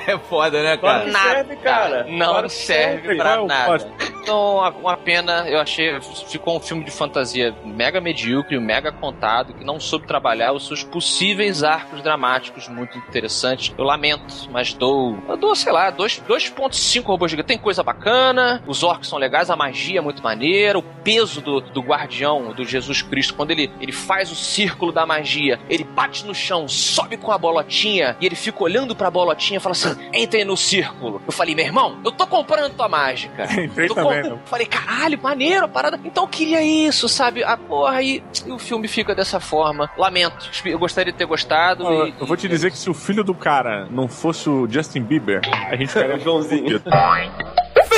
(laughs) é foda, né, cara? que nada. serve, cara. Não Claro serve serve. pra é nada. Então, uma, pena, eu achei. Ficou um filme de fantasia mega medíocre, mega contado, que não soube trabalhar os seus possíveis arcos dramáticos muito interessantes. Eu lamento, mas dou. Eu dou, sei lá, dois- 2,5 robôs gigantes. Tem coisa bacana, os orcs são legais, a magia é muito maneira, o peso do, do guardião, do Jesus Cristo, quando ele, ele faz o círculo da magia, ele bate no chão, sobe com a bolotinha e ele fica olhando pra bolotinha e fala assim: entrem no círculo. Eu falei, meu irmão, eu tô comprando tua mágica. (laughs) Entrei Tô também, com- não. Falei, caralho, maneiro a parada. Então eu queria isso, sabe? A porra aí. E o filme fica dessa forma. Lamento. Eu gostaria de ter gostado. e- Eu vou te dizer que se o filho do cara não fosse o Justin Bieber, a gente ficaria O (laughs) Joãozinho.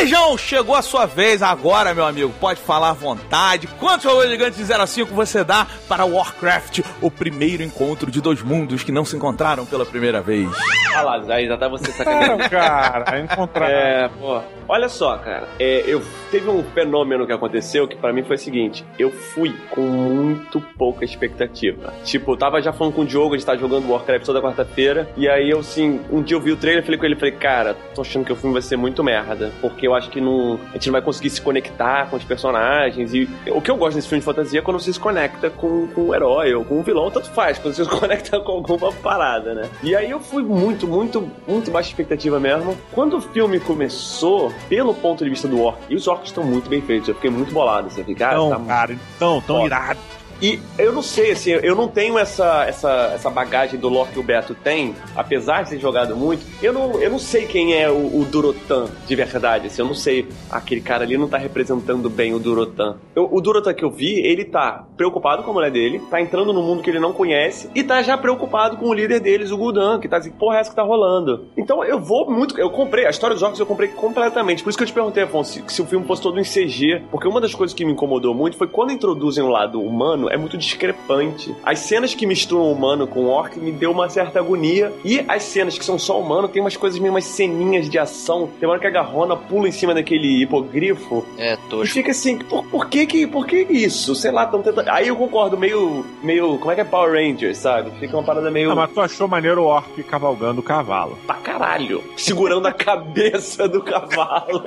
Feijão, chegou a sua vez agora, meu amigo. Pode falar à vontade. Quantos robôs gigantes de 0 a 5 você dá para Warcraft, o primeiro encontro de dois mundos que não se encontraram pela primeira vez? Olha lá, já, já tá você sacaneando. (laughs) Cara, encontrar. É, pô. Olha só, cara. É, eu teve um fenômeno que aconteceu que pra mim foi o seguinte: eu fui com muito pouca expectativa. Tipo, eu tava já falando com o Diogo, a gente tava jogando Warcraft toda quarta-feira. E aí eu assim, um dia eu vi o trailer, falei com ele, falei, cara, tô achando que o filme vai ser muito merda. Porque eu acho que não, a gente não vai conseguir se conectar com os personagens. E o que eu gosto nesse filme de fantasia é quando você se conecta com, com o herói ou com o vilão, tanto faz, quando você (laughs) se conecta com alguma parada, né? E aí eu fui muito, muito, muito baixa expectativa mesmo. Quando o filme começou, pelo ponto de vista do orc, e os orcs estão muito bem feitos, eu fiquei muito bolado. Assim, eu fiquei, cara, Então, tá cara, então, tão irado. E eu não sei, assim, eu não tenho essa, essa, essa bagagem do lore que o Beto tem, apesar de ter jogado muito. Eu não, eu não sei quem é o, o Durotan de verdade, assim, eu não sei. Aquele cara ali não tá representando bem o Durotan. Eu- o Durotan que eu vi, ele tá preocupado com a mulher dele, tá entrando num mundo que ele não conhece e tá já preocupado com o líder deles, o Gul'dan, que tá assim, porra, é essa que tá rolando. Então eu vou muito. Eu comprei, a história dos jogos eu comprei completamente. Por isso que eu te perguntei, Afonso, se, se o filme fosse todo em CG. Porque uma das coisas que me incomodou muito foi quando introduzem o lado humano, é muito discrepante. As cenas que misturam o humano com o orc me deu uma certa agonia. E as cenas que são só humano, tem umas coisas meio umas ceninhas de ação. Tem uma hora que a garrona pula em cima daquele hipogrifo. É, E tosco. fica assim, por, por que que, por que isso? Sei lá, tão tentando... Aí eu concordo, meio, meio, como é que é Power Rangers, sabe? Fica uma parada meio Ah, mas tu achou maneiro o orc cavalgando o cavalo. pra caralho, segurando a cabeça do cavalo.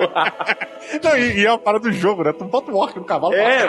(laughs) Não, e, e é a parada do jogo, né? Tu bota o orc no cavalo É,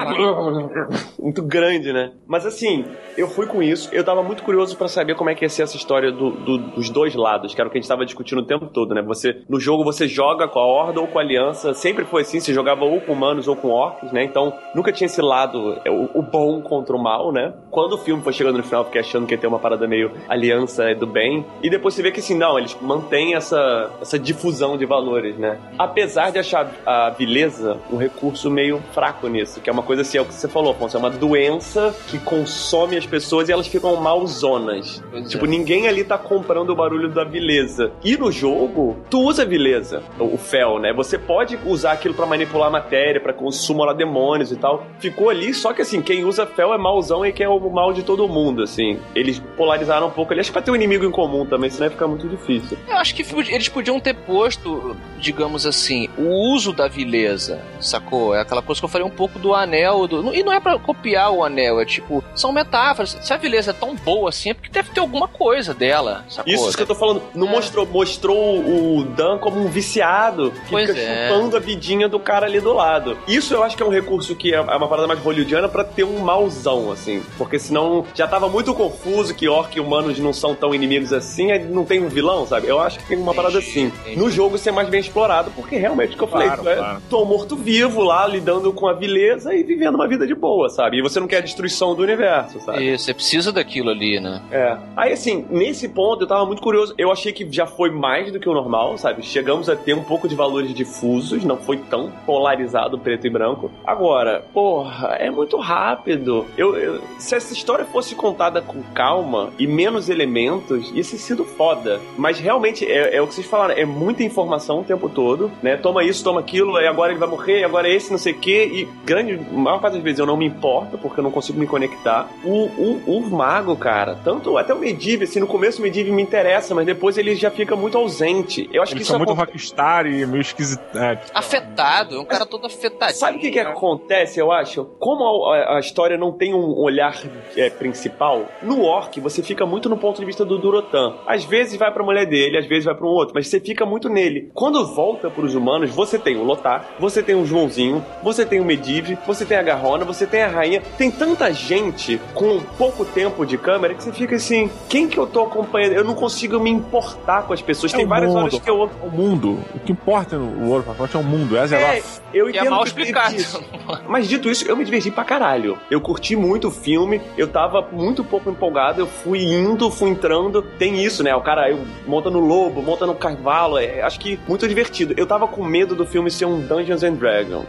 muito grande né? Mas assim, eu fui com isso, eu tava muito curioso pra saber como é que ia ser essa história do- do- dos dois lados, que era o que a gente tava discutindo o tempo todo, né? Você, no jogo você joga com a Horda ou com a Aliança, sempre foi assim, você jogava ou com humanos ou com orcs, né? Então nunca tinha esse lado, é, o, o bom contra o mal, né? Quando o filme foi chegando no final, eu fiquei achando que ia ter uma parada meio aliança do bem, e depois você vê que assim, não, eles mantêm essa, essa difusão de valores, né? Apesar de achar a vileza um recurso meio fraco nisso, que é uma coisa assim, é o que você falou, Afonso, é uma doença que consome as pessoas e elas ficam malzonas. Pois tipo, é. ninguém ali tá comprando o barulho da vileza. E no jogo, tu usa a vileza, o fel, né? Você pode usar aquilo pra manipular a matéria, pra sumorar demônios e tal. Ficou ali, só que assim, quem usa fel é mauzão e quer o mal de todo mundo, assim. Eles polarizaram um pouco ali, acho que pra ter um inimigo em comum também, senão ia ficar muito difícil. Eu acho que eles podiam ter posto, digamos assim, o uso da vileza, sacou? É aquela coisa que eu falei um pouco do anel. Do... E não é pra copiar o anel, é tipo, são metáforas. Se a vileza é tão boa assim, é porque deve ter alguma coisa dela, sacou? Isso, isso que eu tô falando. Não É. mostrou, mostrou o Dan como um viciado que Pois fica é. chupando a vidinha do cara ali do lado. Isso eu acho que é um recurso que é é uma parada mais hollywoodiana pra ter um mauzão, assim. Porque senão já tava muito confuso que orc e humanos não são tão inimigos assim, aí não tem um vilão, sabe? Eu acho que tem uma parada assim. entendi. No jogo isso é mais bem explorado, porque realmente o que eu falei, Claro, é claro. tô morto-vivo lá, lidando com a vileza e vivendo uma vida de boa, sabe? E você não quer destruição do universo, sabe? Isso, você precisa daquilo ali, né? É. Aí, assim, nesse ponto eu tava muito curioso. Eu achei que já foi mais do que o normal, sabe? Chegamos a ter um pouco de valores difusos, não foi tão polarizado preto e branco. Agora, porra, é muito rápido. Eu, eu- se essa história fosse contada com calma e menos elementos, ia ter sido foda. Mas realmente, é, é o que vocês falaram, é muita informação o tempo todo, né? Toma isso, toma aquilo, e agora ele vai morrer, e agora esse, não sei o quê. E grande, a maior parte das vezes eu não me importo, porque eu não consigo me conectar. O, o, o mago, cara, tanto até o Medivh, assim, no começo o Medivh me interessa, mas depois ele já fica muito ausente. Eu acho que Eles isso são muito aconte- rockstar e meio esquisito. É, tipo, Afetado, é um cara todo afetadinho. Sabe o que, que acontece, eu acho? Como a, a- a história não tem um olhar é, principal, no Orc você fica muito no ponto de vista do Durotan. Às vezes vai pra mulher dele, às vezes vai pra um outro, mas você fica muito nele. Quando volta pros humanos, você tem o Lotar, você tem o Joãozinho, você tem o Medivh, você tem a Garrona, você tem a Rainha. Tem tanta gente com pouco tempo de câmera que você fica assim: quem que eu tô acompanhando? Eu não consigo me importar com as pessoas. É tem várias mundo. horas que eu. o mundo. O que importa no World of Warcraft é o mundo. É É, eu é entendo mal que teve explicado. isso. Mas dito isso, eu me diverti pra caralho. Eu curti muito o filme, eu tava muito pouco empolgado, eu fui indo, fui entrando. Tem isso, né? O cara eu, monta no lobo, monta no cavalo, é, acho que muito divertido. Eu tava com medo do filme ser um Dungeons and Dragons.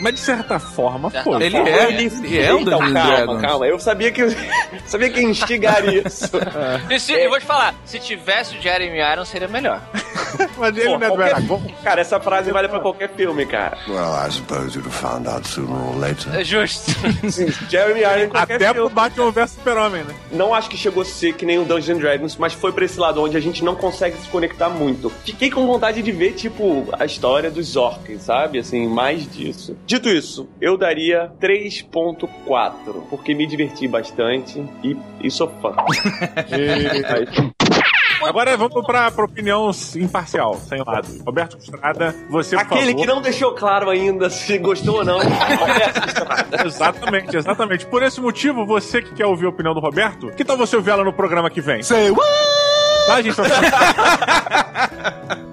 Mas de certa forma, Certa foi. Ele é, ele é um então, Dungeons calma, Dragons. calma. Eu sabia que (laughs) sabia que instigar isso. (laughs) E se- Eu vou te falar, se tivesse o Jeremy Irons seria melhor. (laughs) Mas ele Pô, não é do qualquer- Aragorn. Cara, essa frase vale pra qualquer filme, cara. Well, I suppose you'd have found out sooner or later. É justo. Jeremy Irons qualquer Até filme. pro Batman vs Super-Homem, né? Não acho que chegou a ser que nem o Dungeons and Dragons, mas foi pra esse lado onde a gente não consegue se conectar muito. Fiquei com vontade de ver, tipo, a história dos orcs, sabe? Assim, mais disso. Dito isso, eu daria 3.4, porque me diverti bastante e, e sou fã. (laughs) Agora vamos pra, pra opinião imparcial, sem lado. Roberto Estrada, você, por Aquele favor. que não deixou claro ainda se gostou ou não. Exatamente, exatamente. Por esse motivo, você que quer ouvir a opinião do Roberto, que tal você ouvir ela no programa que vem? Say what? Tá, gente? (laughs)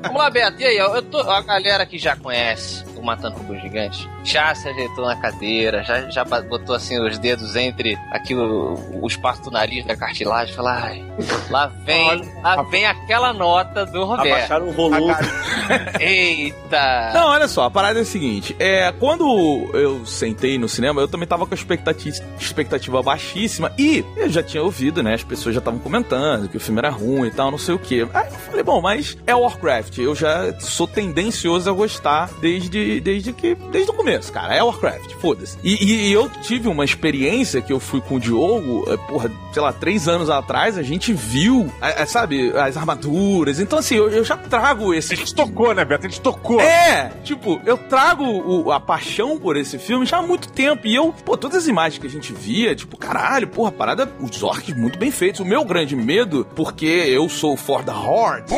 Vamos lá, Beto. E aí, eu tô, a galera que já conhece Matando Robô Gigante já se ajeitou na cadeira, já, já botou assim os dedos entre aquilo, o espaço do nariz da cartilagem e falou: ai, lá vem, lá vem aquela nota do Roberto. Abaixaram o volume. (laughs) Eita! Não, olha só, a parada é a seguinte: é, quando eu sentei no cinema, eu também tava com a expectativa, expectativa baixíssima e eu já tinha ouvido, né? As pessoas já estavam comentando que o filme era ruim e tal, não sei o quê. Aí eu falei, bom, mas é Warcraft, eu já sou tendencioso a gostar desde, desde que. desde o começo, cara. É Warcraft, foda-se. E, e eu tive uma experiência que eu fui com o Diogo, é, porra, sei lá, três anos atrás, a gente viu, é, é, sabe, as armaduras. Então, assim, eu, eu já trago esse A gente tocou, né, Beto? A gente tocou. é, tipo, eu trago o- a paixão por esse filme já há muito tempo. E eu, pô, todas as imagens que a gente via, tipo, caralho, porra, parada, os orcs muito bem feitos. O meu grande medo, porque eu sou for the Horde,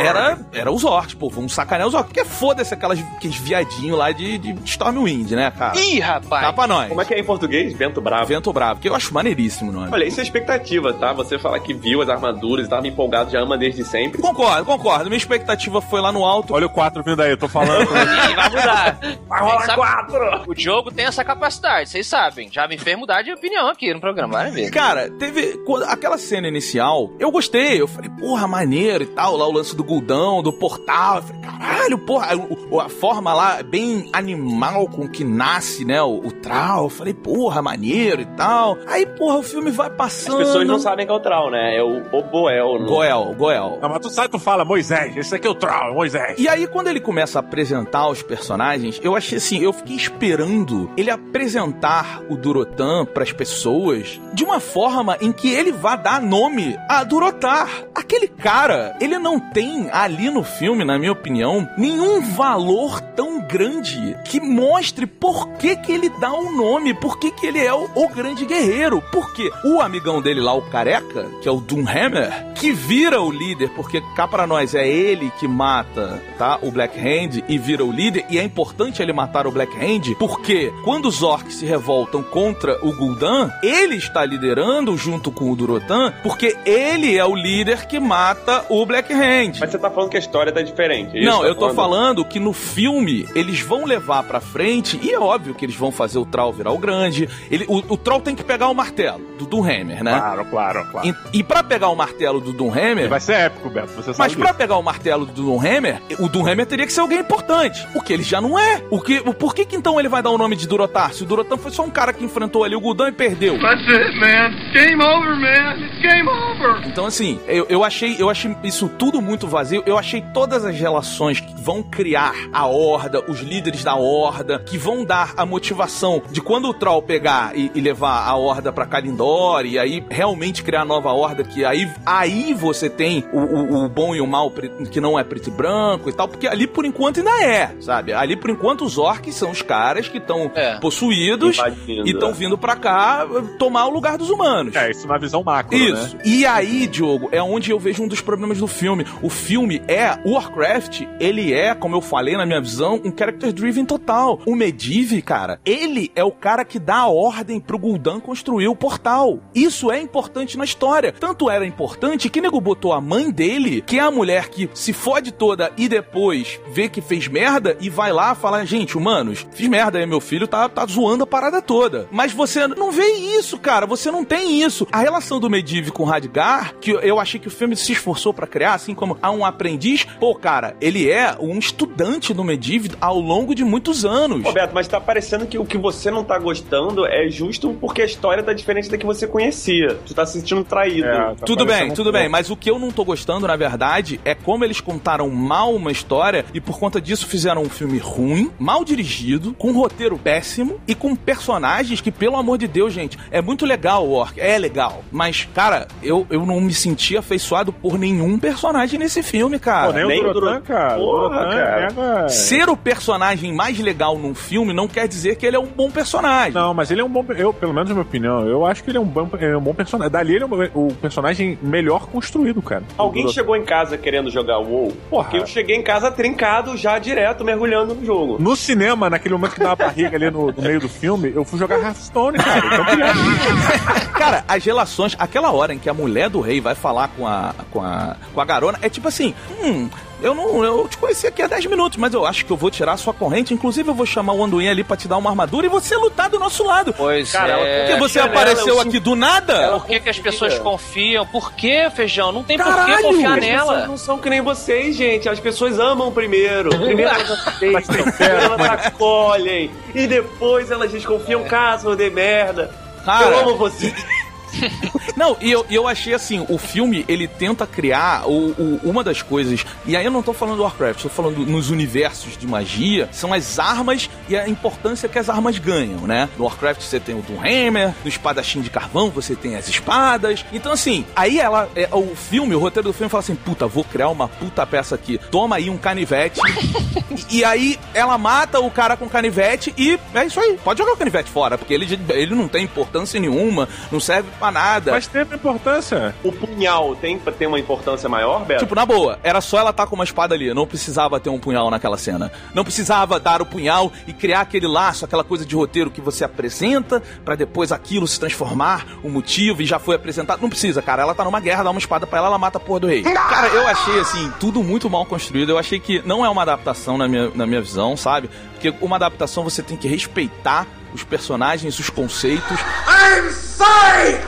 era, era os orcs, pô, vamos sacanear os orcs. Porque foda-se aquelas aqueles viadinhos lá de, de Stormwind, né, cara? Ih, rapaz! Tá pra nós. Como é que é em português? Vento Bravo. Vento Bravo, que eu acho maneiríssimo o nome. Olha, isso é expectativa, tá? Você fala que viu as armaduras, tava empolgado, já ama desde sempre. Concordo, concordo. Minha expectativa foi lá no alto. Olha o 4 vindo aí, eu tô falando. (laughs) Ih, vai mudar. Vai rolar Sabe- quatro! O Diogo tem essa capacidade, vocês sabem. Já me fez mudar de opinião aqui no programa, vai ver. Cara, teve. aquela cena inicial, eu gostei. Eu falei, porra, maneiro e tal. Lá o lance do Guldão, do portal. Eu falei, caralho, porra. aí o- A, forma lá, bem animal com que nasce, né? O, o Trau. Eu falei, porra, maneiro e tal. Aí, porra, o filme vai As passando. pessoas não sabem que é o Trau, né? É o Oboel. no- Goel, Goel. Não, mas tu sai, tu fala, Moisés, esse aqui é o Troll, Moisés. E aí, quando ele começa a apresentar os personagens, eu achei assim, eu fiquei esperando ele apresentar o Durotan pras pessoas de uma forma em que ele vá dar nome a Durotar. Aquele cara, ele não tem ali no filme, na minha opinião, nenhum valor tão grande que mostre por que que ele dá o nome, por que que ele é o, o grande guerreiro. Porque o amigão dele lá, o careca, que é o Doomhammer, que vira o líder, porque cá pra nós é ele que mata, tá? O Black Hand e vira o líder, e é importante ele matar o Black Hand, porque quando os orcs se revoltam contra o Gul'dan, ele está liderando junto com o Durotan, porque ele é o líder que mata o Black Hand. Mas você tá falando que a história tá diferente. é Não, tá eu tô falando que no filme eles vão levar pra frente, e é óbvio que eles vão fazer o Troll virar o grande. Ele, o, o Troll tem que pegar o martelo do Doomhammer, né? Claro, claro, claro. E, e para pegar o martelo do Doomhammer. Vai ser épico, Beto, você sabe Mas disso. pra pegar o martelo do Doomhammer, o Doomhammer teria que ser alguém importante. O que ele já não é. O que, o, por que, que então ele vai dar o nome de Durotar? Se o Durotar foi só um cara que enfrentou ali o Gul'dan e perdeu. That's it, man. Game over, man. It's game over. Então, assim, eu, eu, achei, eu achei isso tudo muito vazio. Eu achei todas as relações que vão criar a horda, os líderes da horda, que vão dar a motivação de quando o Troll pegar e, e levar a horda pra Kalindor e aí realmente criar a nova horda, que aí, aí você tem o, o- o bom e o mal que não é preto e branco e tal, porque ali por enquanto ainda é, sabe? Ali por enquanto os orcs são os caras que estão É. possuídos Invadindo, e estão é. vindo pra cá tomar o lugar dos humanos. É, isso na visão macro, Isso. né? E aí, Diogo, é onde eu vejo um dos problemas do filme. O filme é. O Warcraft, ele é, como eu falei na minha visão, um character driven total. O Medivh, cara, ele é o cara que dá a ordem pro Gul'dan construir o portal. Isso é importante na história. Tanto era importante que nego botou a mãe dele, que é a mulher que se fode toda e depois vê que fez merda e vai lá falar: gente, humanos, fiz merda aí, meu filho tá, tá zoando a parada toda. Mas você não vê isso, cara. Você não tem isso. A relação do Medivh com o Radgar, que eu achei que o filme se esforçou pra criar, assim como há um aprendiz, pô, cara, ele é um estudante do Medivh ao longo de muitos anos. Roberto, mas tá parecendo que o que você não tá gostando é justo porque a história tá diferente da que você conhecia. Tu tá se sentindo traído. É, tá Tudo bem, tudo bem, mas o que eu não tô gostando, na verdade, é como eles contaram mal uma história e por conta disso fizeram um filme ruim, mal dirigido, com um roteiro péssimo e com personagens que, pelo amor de Deus, gente, é muito legal o Orc, é legal, mas, cara, eu, eu não me senti afeiçoado por nenhum personagem nesse filme, cara. Pô, nem, nem o Durotan, Durotan, cara. porra, Durotan cara. Ser o personagem mais legal num filme não quer dizer que ele é um bom personagem. Não, mas ele é um bom. Eu, pelo menos na minha opinião, eu acho que ele é um bom, é um bom personagem. Dali ele é um- o personagem melhor construído, cara. Alguém chegou em casa querendo jogar WoW? Porra. Porque eu cheguei em casa trincado já direto, mergulhando no jogo. No cinema, naquele momento que dá a barriga ali no, no meio do filme, eu fui jogar Hearthstone, cara. Então, (laughs) criado. Cara, as relações, aquela hora em que a mulher do rei vai falar com a, com a, com a garona, é tipo assim, hum, eu não, eu te conheci aqui há 10 minutos, mas eu acho que eu vou tirar a sua corrente, inclusive eu vou chamar o Anduin ali pra te dar uma armadura e você lutar do nosso lado. Pois Cara, é. Porque você apareceu eu aqui do nada? Por que, que as pessoas confiam? Por que, feijão? Não tem por que confiar As pessoas nela. não são que nem vocês, gente. As pessoas amam primeiro. (laughs) Primeiro elas aceitam, elas acolhem. E depois elas desconfiam caso dê merda. Cara. eu amo você. (laughs) Não, e eu, eu achei assim, o filme, ele tenta criar o, o- uma das coisas, e aí eu não tô falando do Warcraft, tô falando nos universos de magia, são as armas e a importância que as armas ganham, né? No Warcraft você tem o Doomhammer, no Espadachim de Carvão você tem as espadas, então assim, aí ela, é, o filme, o roteiro do filme fala assim, puta, vou criar uma puta peça aqui, toma aí um canivete, (laughs) e, e aí ela mata o cara com canivete e é isso aí, pode jogar o canivete fora, porque ele, ele não tem importância nenhuma, não serve, pra nada. Mas teve importância. O punhal tem pra ter uma importância maior, Beto? Tipo, na boa, era só ela estar com uma espada ali, não precisava ter um punhal naquela cena. Não precisava dar o punhal e criar aquele laço, aquela coisa de roteiro que você apresenta pra depois aquilo se transformar, o motivo e já foi apresentado. Não precisa, cara. Ela tá numa guerra, dá uma espada pra ela, ela mata a porra do rei. Cara, eu achei assim, tudo muito mal construído. Eu achei que não é uma adaptação na minha, na minha visão, sabe? Porque uma adaptação você tem que respeitar os personagens, os conceitos. I'm sorry,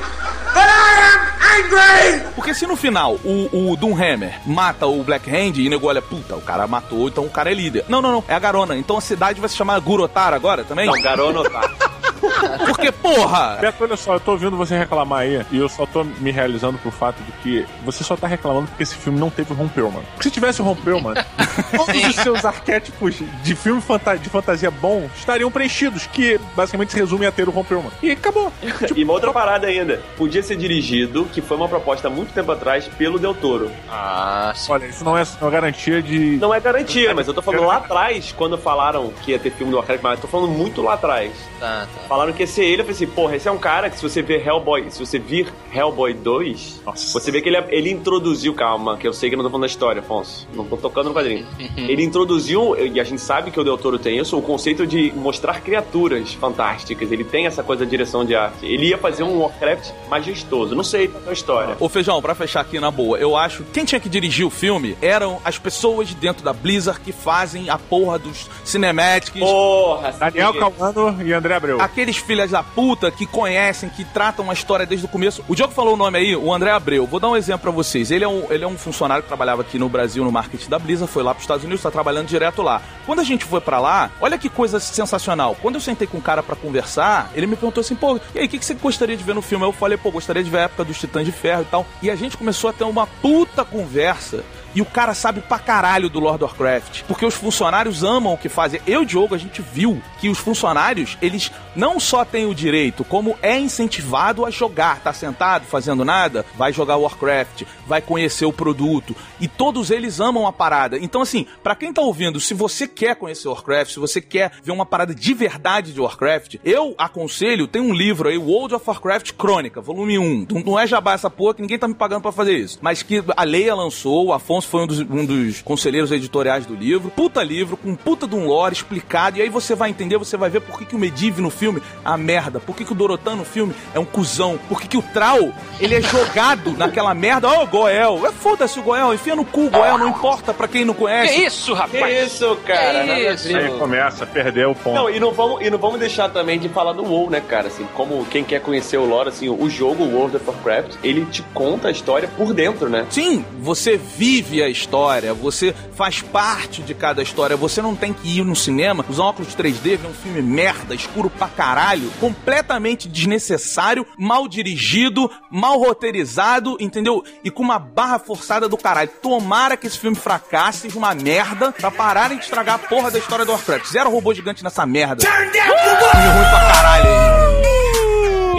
but I am angry! Porque se no final o, o Doomhammer mata o Black Hand e o nego olha, puta, o cara matou, então o cara é líder. Não, não, não, é a Garona. Então a cidade vai se chamar Gurotar agora também? Não, Garona tá. (laughs) Porque, porra! Beto, olha só, eu tô ouvindo você reclamar aí e eu só tô me realizando pro fato de que você só tá reclamando porque esse filme não teve o Ron Perlman. Porque se tivesse o Ron Perlman, (laughs) todos os seus arquétipos de filme fanta- de fantasia bom estariam preenchidos, que basicamente se resume a ter o Ron Perlman. E acabou. (laughs) E uma outra parada ainda. Podia ser dirigido, que foi uma proposta há muito tempo atrás, pelo Del Toro. Ah, sim. Olha, isso não é uma garantia de. Não é garantia, mas eu tô falando lá atrás, quando falaram que ia ter filme do Warcraft, mas eu tô falando muito lá atrás. Tá, tá. Falaram que ia ser ele, eu falei assim, porra, esse é um cara que se você ver Hellboy, se você vir Hellboy 2, Nossa. você vê que ele, ele introduziu, calma, que eu sei que eu não tô falando da história, Afonso, não tô tocando no quadrinho. (laughs) ele introduziu, e a gente sabe que o Del Toro tem isso, o conceito de mostrar criaturas fantásticas, ele tem essa coisa da direção de arte. Ele ia fazer um Warcraft majestoso, não sei qual é a história. Ô Feijão, pra fechar aqui na boa, eu acho que quem tinha que dirigir o filme eram as pessoas dentro da Blizzard que fazem a porra dos cinematics. Porra, Daniel. Calvano e André Abreu. Aqueles filhas da puta que conhecem, que tratam a história desde o começo. O Diogo falou o nome aí, o André Abreu. Vou dar um exemplo pra vocês. Ele é um, ele é um funcionário que trabalhava aqui no Brasil no marketing da Blizzard, foi lá pros Estados Unidos, tá trabalhando direto lá. Quando a gente foi pra lá, olha que coisa sensacional. Quando eu sentei com um cara pra conversar, ele me perguntou assim, pô, e aí, o que, que você gostaria de ver no filme? Eu falei, pô, gostaria de ver a época dos Titãs de Ferro e tal. E a gente começou a ter uma puta conversa. E o cara sabe pra caralho do Lord of Warcraft. Porque os funcionários amam o que fazem. Eu Diogo, a gente viu que os funcionários, eles não só têm o direito, como é incentivado a jogar. Tá sentado, fazendo nada, vai jogar Warcraft, vai conhecer o produto. E todos eles amam a parada. Então, assim, pra quem tá ouvindo, se você quer conhecer Warcraft, se você quer ver uma parada de verdade de Warcraft, eu aconselho, tem um livro aí, World of Warcraft Crônica, volume 1. Não, é jabá essa porra que ninguém tá me pagando pra fazer isso. Mas que a Leia lançou, o Afonso foi um dos, um dos conselheiros editoriais do livro. Puta livro, com puta de um lore explicado. E aí você vai entender, você vai ver por que, que o Medivh no filme é a merda. Por que, que o Dorotan no filme é um cuzão. Por que, que o Trau, ele é jogado naquela merda. Ó, o Goel. É foda-se o Goel, enfia no cu o Goel, não importa pra quem não Que conhece. isso, Que rapaz? isso, cara? Que a isso? Aí começa a perder o ponto. Não, e não, vamos, e não vamos deixar também de falar do WoW, né, cara? Assim, como quem quer conhecer o lore, assim, o jogo World of Warcraft, ele te conta a história por dentro, né? Sim, você vive a história, você faz parte de cada história. Você não tem que ir no cinema, usar um óculos 3D, ver um filme merda, escuro pra caralho, completamente desnecessário, mal dirigido, mal roteirizado, entendeu? E com uma barra forçada do caralho. Tomara que esse filme fracasse, uma merda, pra pararem de estragar a porra da história do Warcraft. Zero robô gigante nessa merda. Filme ruim pra caralho aí.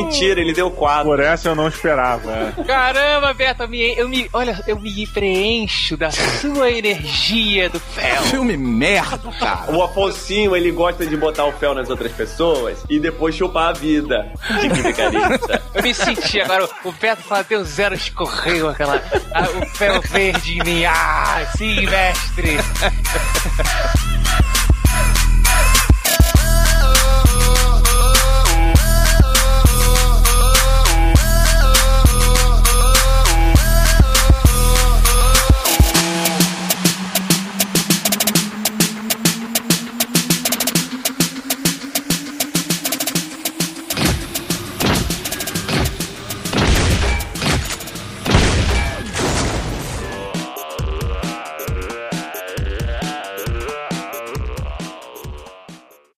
Mentira, ele deu quatro. Por essa eu não esperava. é. Caramba, Beto, eu me, eu me. Olha, eu me preencho da sua energia do fel. Filme merda, cara. O Afonsinho, ele gosta de botar o fel nas outras pessoas e depois chupar a vida. Vigarista. Eu me senti agora, o Beto fala, deu zero, escorreu aquela. ah, o fel verde em mim. Ah, sim, mestre.